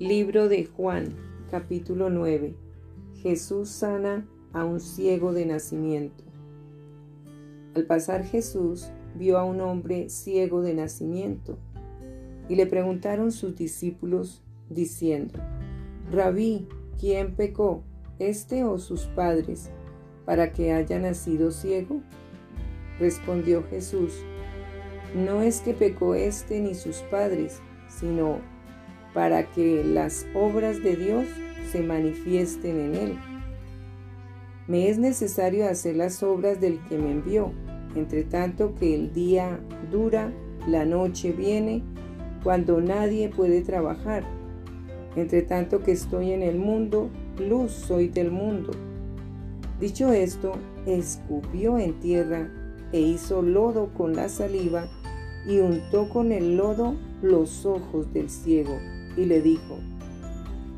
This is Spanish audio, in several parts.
Libro de Juan, capítulo 9. Jesús sana a un ciego de nacimiento. Al pasar Jesús vio a un hombre ciego de nacimiento y le preguntaron sus discípulos diciendo, Rabí, ¿quién pecó, este o sus padres, para que haya nacido ciego? Respondió Jesús, no es que pecó este ni sus padres, sino para que las obras de Dios se manifiesten en él. Me es necesario hacer las obras del que me envió, entre tanto que el día dura, la noche viene, cuando nadie puede trabajar. Entre tanto que estoy en el mundo, luz soy del mundo. Dicho esto, escupió en tierra e hizo lodo con la saliva y untó con el lodo los ojos del ciego y le dijo,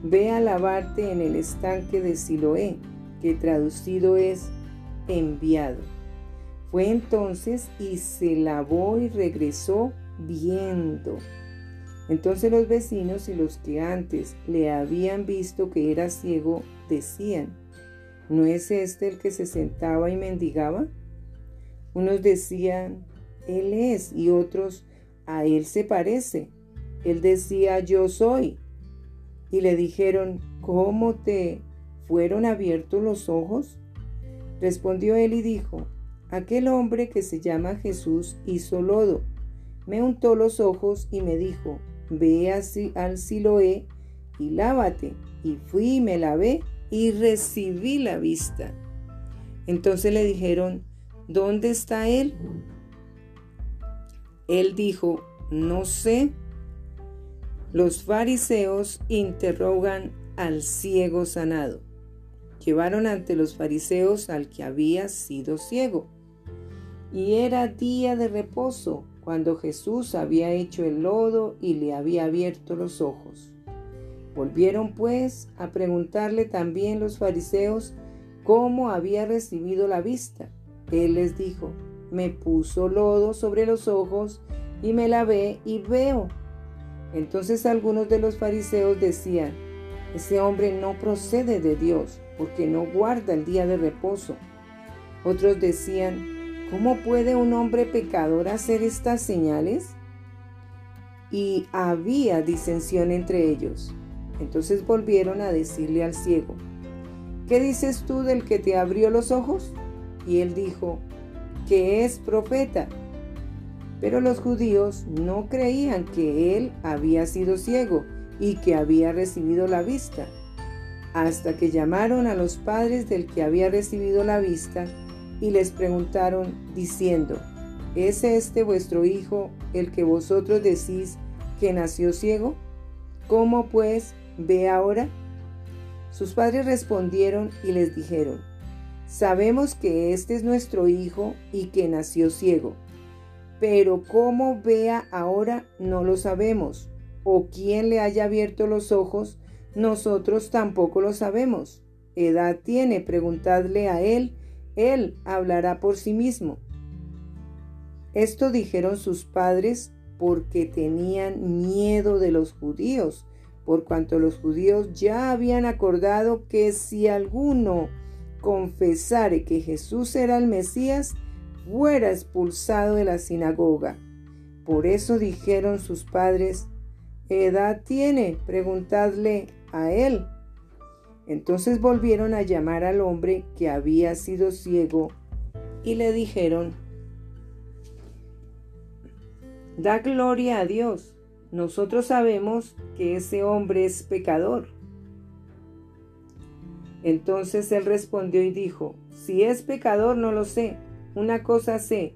Ve a lavarte en el estanque de Siloé, que traducido es enviado. Fue entonces y se lavó y regresó viendo. Entonces los vecinos y los que antes le habían visto que era ciego decían, ¿no es este el que se sentaba y mendigaba? Unos decían, Él es, y otros, a Él se parece. Él decía, yo soy. Y le dijeron, ¿cómo te fueron abiertos los ojos? Respondió él y dijo, aquel hombre que se llama Jesús hizo lodo, me untó los ojos y me dijo, ve al Siloé y lávate. Y fui y me lavé y recibí la vista. Entonces le dijeron, ¿dónde está él? Él dijo, no sé. Los fariseos interrogan al ciego sanado. Llevaron ante los fariseos al que había sido ciego. Y era día de reposo cuando Jesús había hecho el lodo y le había abierto los ojos. Volvieron pues a preguntarle también los fariseos cómo había recibido la vista. Él les dijo, me puso lodo sobre los ojos y me lavé y veo. Entonces algunos de los fariseos decían, ese hombre no procede de Dios, porque no guarda el día de reposo. Otros decían, ¿cómo puede un hombre pecador hacer estas señales? Y había disensión entre ellos. Entonces volvieron a decirle al ciego, ¿qué dices tú del que te abrió los ojos? Y él dijo, que es profeta. Pero los judíos no creían que él había sido ciego y que había recibido la vista, hasta que llamaron a los padres del que había recibido la vista y les preguntaron diciendo, ¿es este vuestro hijo el que vosotros decís que nació ciego? ¿Cómo pues ve ahora? Sus padres respondieron y les dijeron, Sabemos que este es nuestro hijo y que nació ciego pero cómo vea ahora no lo sabemos, o quién le haya abierto los ojos, nosotros tampoco lo sabemos. ¿Edad tiene? Preguntadle a él, él hablará por sí mismo. Esto dijeron sus padres porque tenían miedo de los judíos, por cuanto los judíos ya habían acordado que si alguno confesare que Jesús era el Mesías, fuera expulsado de la sinagoga. Por eso dijeron sus padres, ¿edad tiene? Preguntadle a él. Entonces volvieron a llamar al hombre que había sido ciego y le dijeron, Da gloria a Dios. Nosotros sabemos que ese hombre es pecador. Entonces él respondió y dijo, Si es pecador no lo sé una cosa sé,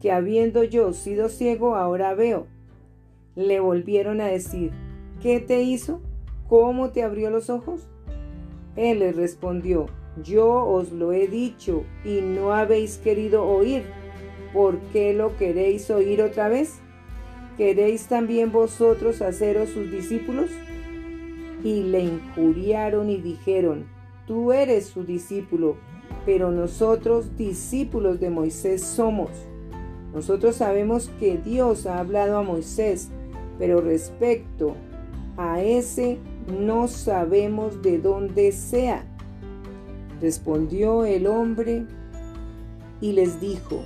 que habiendo yo sido ciego, ahora veo. Le volvieron a decir, ¿qué te hizo? ¿Cómo te abrió los ojos? Él les respondió, yo os lo he dicho y no habéis querido oír. ¿Por qué lo queréis oír otra vez? ¿Queréis también vosotros haceros sus discípulos? Y le injuriaron y dijeron, tú eres su discípulo pero nosotros discípulos de Moisés somos. Nosotros sabemos que Dios ha hablado a Moisés, pero respecto a ese no sabemos de dónde sea. Respondió el hombre y les dijo,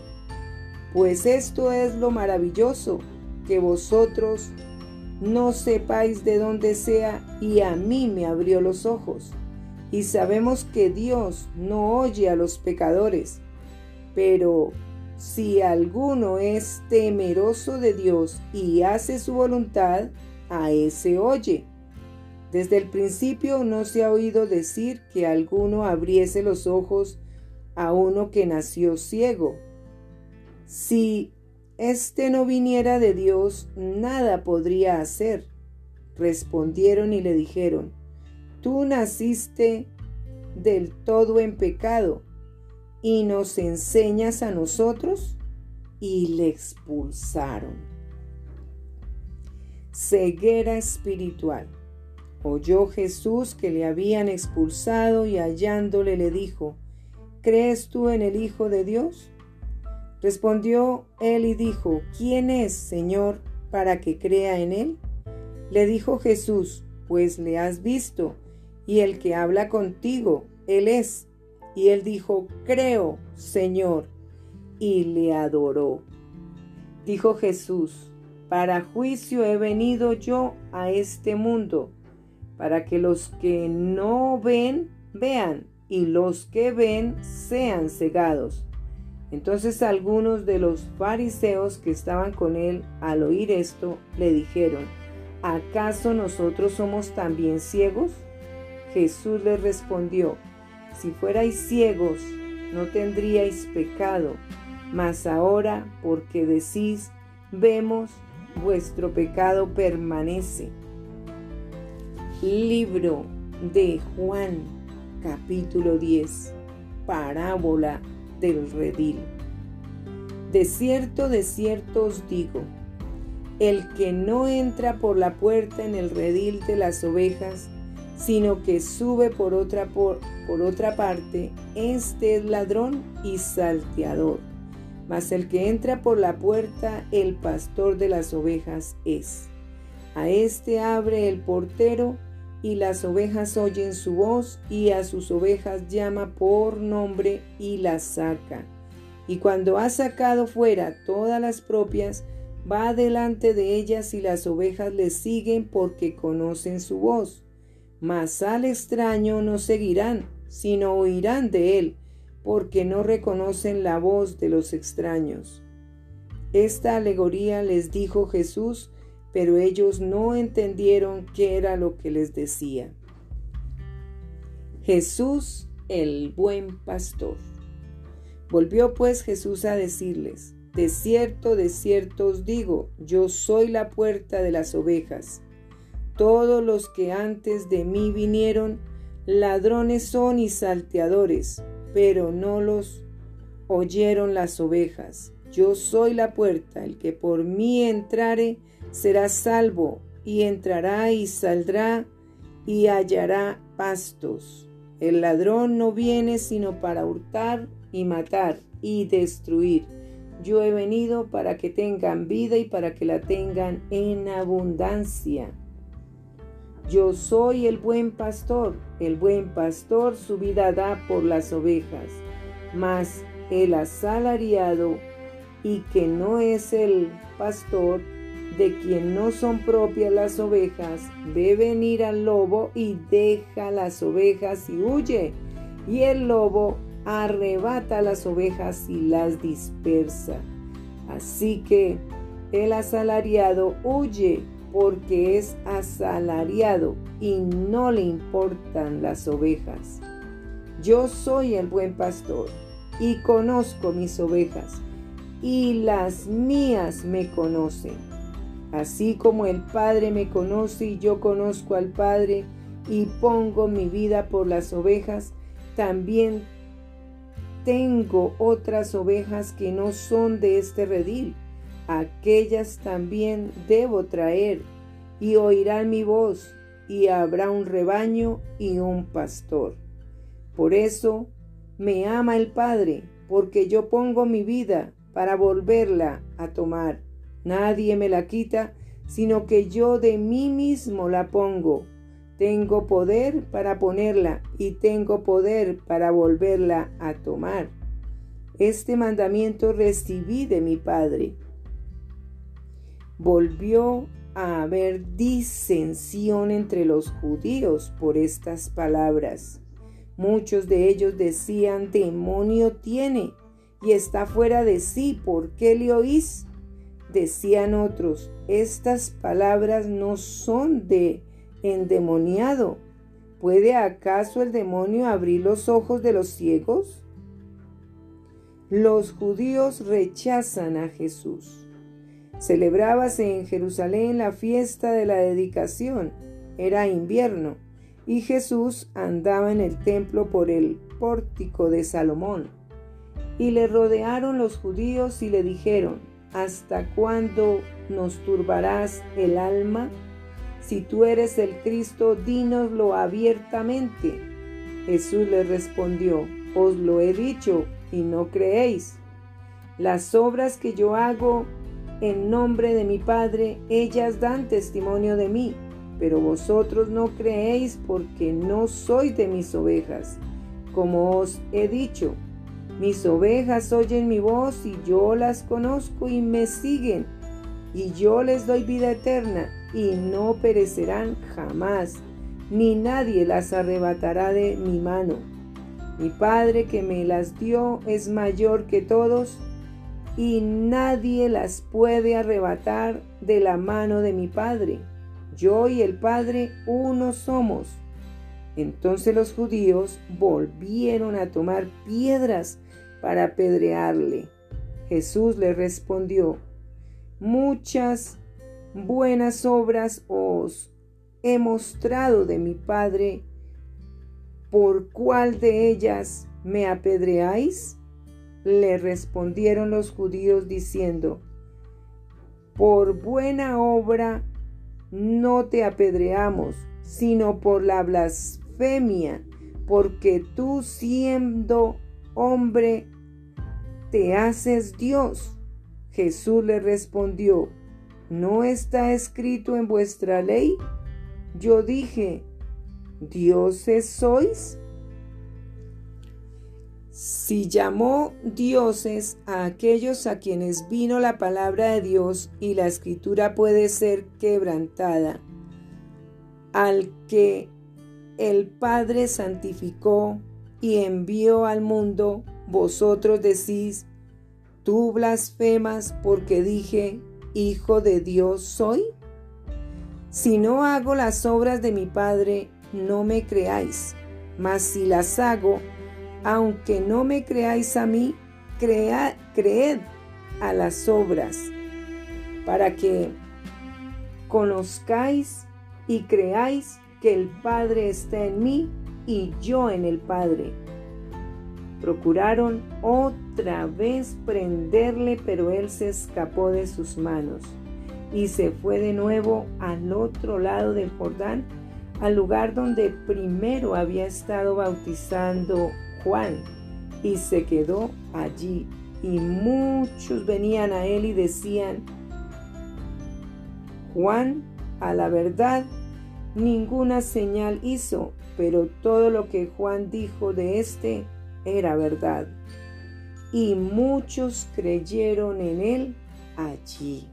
pues esto es lo maravilloso, que vosotros no sepáis de dónde sea y a mí me abrió los ojos. Y sabemos que Dios no oye a los pecadores, pero si alguno es temeroso de Dios y hace su voluntad, a ese oye. Desde el principio no se ha oído decir que alguno abriese los ojos a uno que nació ciego. Si éste no viniera de Dios, nada podría hacer. Respondieron y le dijeron, Tú naciste del todo en pecado y nos enseñas a nosotros. Y le expulsaron. Ceguera espiritual. Oyó Jesús que le habían expulsado y hallándole le dijo, ¿crees tú en el Hijo de Dios? Respondió él y dijo, ¿quién es, Señor, para que crea en él? Le dijo Jesús, pues le has visto, y el que habla contigo, él es. Y él dijo, creo, Señor, y le adoró. Dijo Jesús, para juicio he venido yo a este mundo para que los que no ven vean y los que ven sean cegados. Entonces algunos de los fariseos que estaban con él al oír esto le dijeron, ¿acaso nosotros somos también ciegos? Jesús les respondió, si fuerais ciegos, no tendríais pecado, mas ahora porque decís, vemos, vuestro pecado permanece. Libro de Juan, capítulo 10, parábola del redil. De cierto, de cierto os digo, el que no entra por la puerta en el redil de las ovejas, sino que sube por otra, por, por otra parte, este es ladrón y salteador. Mas el que entra por la puerta, el pastor de las ovejas es. A este abre el portero, y las ovejas oyen su voz y a sus ovejas llama por nombre y las saca. Y cuando ha sacado fuera todas las propias, va delante de ellas y las ovejas le siguen porque conocen su voz. Mas al extraño no seguirán, sino oirán de él, porque no reconocen la voz de los extraños. Esta alegoría les dijo Jesús pero ellos no entendieron qué era lo que les decía. Jesús el buen pastor. Volvió pues Jesús a decirles, De cierto, de cierto os digo, yo soy la puerta de las ovejas. Todos los que antes de mí vinieron, ladrones son y salteadores, pero no los oyeron las ovejas. Yo soy la puerta, el que por mí entrare, será salvo y entrará y saldrá y hallará pastos. El ladrón no viene sino para hurtar y matar y destruir. Yo he venido para que tengan vida y para que la tengan en abundancia. Yo soy el buen pastor. El buen pastor su vida da por las ovejas. Mas el asalariado y que no es el pastor, de quien no son propias las ovejas, ve venir al lobo y deja las ovejas y huye. Y el lobo arrebata las ovejas y las dispersa. Así que el asalariado huye porque es asalariado y no le importan las ovejas. Yo soy el buen pastor y conozco mis ovejas y las mías me conocen Así como el Padre me conoce y yo conozco al Padre y pongo mi vida por las ovejas, también tengo otras ovejas que no son de este redil. Aquellas también debo traer y oirán mi voz y habrá un rebaño y un pastor. Por eso me ama el Padre, porque yo pongo mi vida para volverla a tomar. Nadie me la quita, sino que yo de mí mismo la pongo. Tengo poder para ponerla y tengo poder para volverla a tomar. Este mandamiento recibí de mi Padre. Volvió a haber disensión entre los judíos por estas palabras. Muchos de ellos decían, demonio tiene y está fuera de sí, ¿por qué le oís? Decían otros, estas palabras no son de endemoniado. ¿Puede acaso el demonio abrir los ojos de los ciegos? Los judíos rechazan a Jesús. Celebrábase en Jerusalén la fiesta de la dedicación. Era invierno y Jesús andaba en el templo por el pórtico de Salomón. Y le rodearon los judíos y le dijeron, ¿hasta cuándo nos turbarás el alma? Si tú eres el Cristo, dínoslo abiertamente. Jesús le respondió, os lo he dicho y no creéis. Las obras que yo hago en nombre de mi Padre, ellas dan testimonio de mí pero vosotros no creéis porque no sois de mis ovejas. Como os he dicho, mis ovejas oyen mi voz y yo las conozco y me siguen, y yo les doy vida eterna y no perecerán jamás, ni nadie las arrebatará de mi mano. Mi Padre que me las dio es mayor que todos, y nadie las puede arrebatar de la mano de mi Padre. Yo y el Padre uno somos. Entonces los judíos volvieron a tomar piedras para apedrearle. Jesús le respondió, muchas buenas obras os he mostrado de mi Padre, ¿por cuál de ellas me apedreáis? Le respondieron los judíos diciendo, por buena obra no te apedreamos, sino por la blasfemia, porque tú siendo hombre te haces Dios. Jesús le respondió, ¿no está escrito en vuestra ley? Yo dije, ¿dioses sois? Si llamó dioses a aquellos a quienes vino la palabra de Dios y la escritura puede ser quebrantada, al que el Padre santificó y envió al mundo, vosotros decís, tú blasfemas porque dije, Hijo de Dios soy? Si no hago las obras de mi Padre, no me creáis, mas si las hago, aunque no me creáis a mí, creed a las obras, para que conozcáis y creáis que el Padre está en mí y yo en el Padre. Procuraron otra vez prenderle, pero él se escapó de sus manos y se fue de nuevo al otro lado del Jordán, al lugar donde primero había estado bautizando Juan y se quedó allí. Y muchos venían a él y decían, Juan, a la verdad, ninguna señal hizo, pero todo lo que Juan dijo de éste era verdad. Y muchos creyeron en él allí.